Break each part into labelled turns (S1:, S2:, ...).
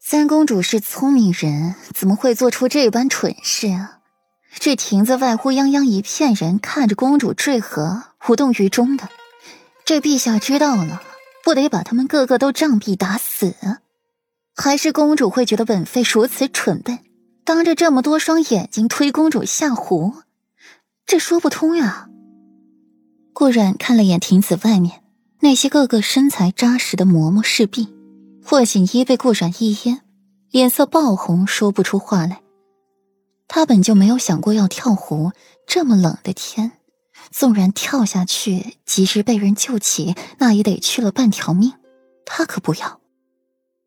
S1: 三公主是聪明人，怎么会做出这般蠢事啊？这亭子外乌泱泱一片人，看着公主坠河，无动于衷的。这陛下知道了，不得把他们个个都杖毙打死？还是公主会觉得本妃如此蠢笨，当着这么多双眼睛推公主下湖？这说不通呀！顾然看了眼亭子外面那些个个身材扎实的嬷嬷侍婢，霍锦衣被顾然一噎，脸色爆红，说不出话来。他本就没有想过要跳湖，这么冷的天，纵然跳下去，及时被人救起，那也得去了半条命。他可不要。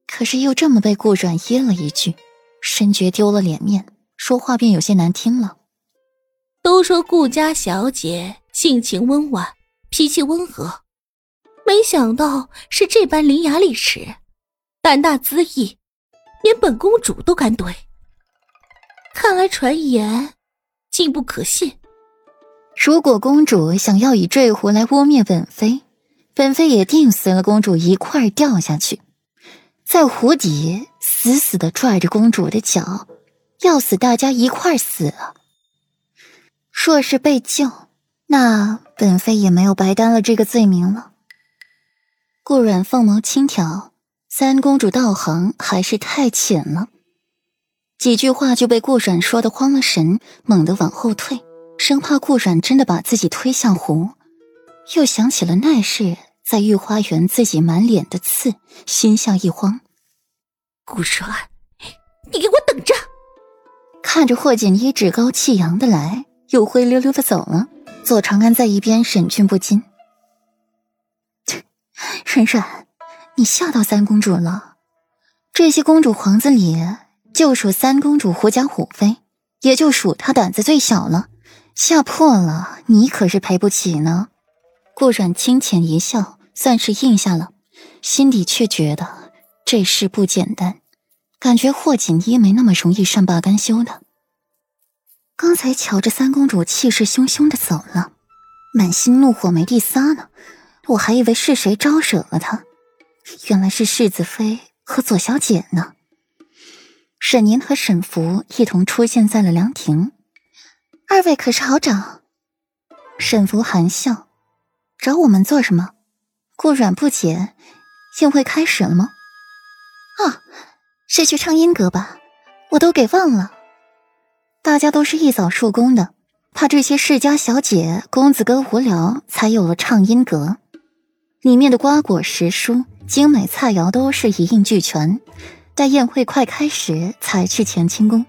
S1: 可是又这么被顾阮噎了一句，深觉丢了脸面，说话便有些难听了。
S2: 都说顾家小姐性情温婉，脾气温和，没想到是这般伶牙俐齿，胆大恣意，连本公主都敢怼。看来传言竟不可信。
S1: 如果公主想要以坠湖来污蔑本妃，本妃也定随了公主一块掉下去，在湖底死死的拽着公主的脚，要死大家一块死啊！若是被救，那本妃也没有白担了这个罪名了。顾阮凤眸轻挑，三公主道行还是太浅了。几句话就被顾阮说的慌了神，猛地往后退，生怕顾阮真的把自己推向湖。又想起了那日在御花园自己满脸的刺，心下一慌。
S2: 顾阮，你给我等着！
S1: 看着霍锦衣趾高气扬的来，又灰溜溜的走了。左长安在一边审讯不禁：“冉冉，你吓到三公主了？这些公主皇子里……”就属三公主狐假虎威，也就属她胆子最小了，吓破了你可是赔不起呢。顾阮轻浅一笑，算是应下了，心底却觉得这事不简单，感觉霍锦衣没那么容易善罢甘休的。刚才瞧着三公主气势汹汹的走了，满心怒火没地撒呢，我还以为是谁招惹了她，原来是世子妃和左小姐呢。沈宁和沈福一同出现在了凉亭，二位可是好找？沈福含笑，找我们做什么？顾软不解，宴会开始了吗？啊，是去唱音阁吧？我都给忘了。大家都是一早入宫的，怕这些世家小姐、公子哥无聊，才有了唱音阁。里面的瓜果食蔬、精美菜肴都是一应俱全。待宴会快开始，才去乾清宫。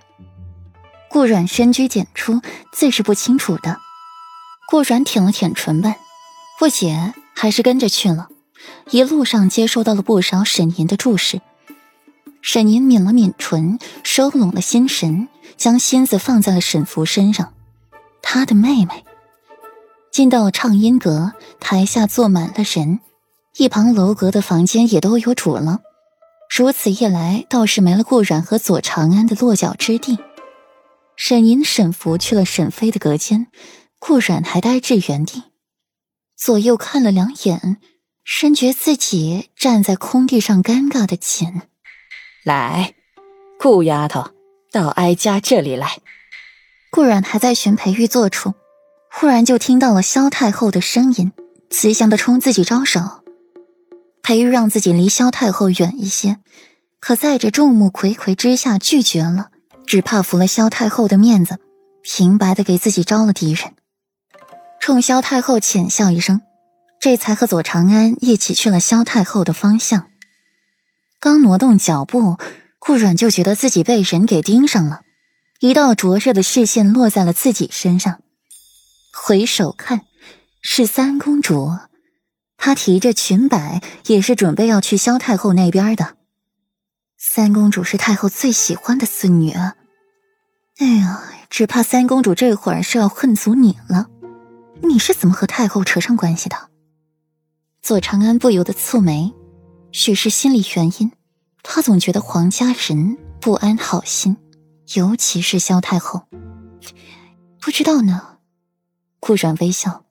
S1: 顾阮深居简出，自是不清楚的。顾阮舔了舔唇瓣，不解，还是跟着去了。一路上接收到了不少沈凝的注视。沈吟抿了抿唇，收拢了心神，将心思放在了沈福身上。他的妹妹。进到畅音阁，台下坐满了人，一旁楼阁的房间也都有主了。如此一来，倒是没了顾阮和左长安的落脚之地。沈银、沈福去了沈妃的隔间，顾阮还呆滞原地，左右看了两眼，深觉自己站在空地上尴尬的紧。
S3: 来，顾丫头，到哀家这里来。
S1: 顾阮还在寻裴玉坐处，忽然就听到了萧太后的声音，慈祥的冲自己招手。裴玉让自己离萧太后远一些，可在这众目睽睽之下拒绝了，只怕服了萧太后的面子，平白的给自己招了敌人。冲萧太后浅笑一声，这才和左长安一起去了萧太后的方向。刚挪动脚步，顾阮就觉得自己被人给盯上了，一道灼热的视线落在了自己身上。回首看，是三公主。她提着裙摆，也是准备要去萧太后那边的。三公主是太后最喜欢的孙女啊！哎呀，只怕三公主这会儿是要恨足你了。你是怎么和太后扯上关系的？左长安不由得蹙眉，许是心理原因，他总觉得皇家人不安好心，尤其是萧太后。不知道呢。顾然微笑，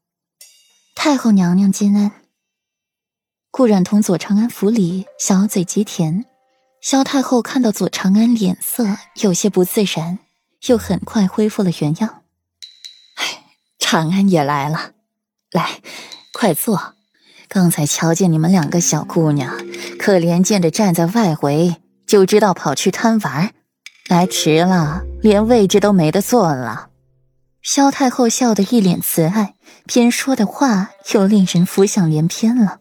S1: 太后娘娘金安。顾冉同左长安府里小嘴极甜，萧太后看到左长安脸色有些不自然，又很快恢复了原样。
S3: 哎，长安也来了，来，快坐。刚才瞧见你们两个小姑娘，可怜见着站在外围，就知道跑去贪玩，来迟了，连位置都没得坐了。
S1: 萧太后笑得一脸慈爱，边说的话又令人浮想联翩了，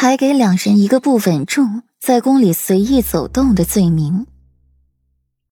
S1: 还给两人一个不稳重。在宫里随意走动的罪名。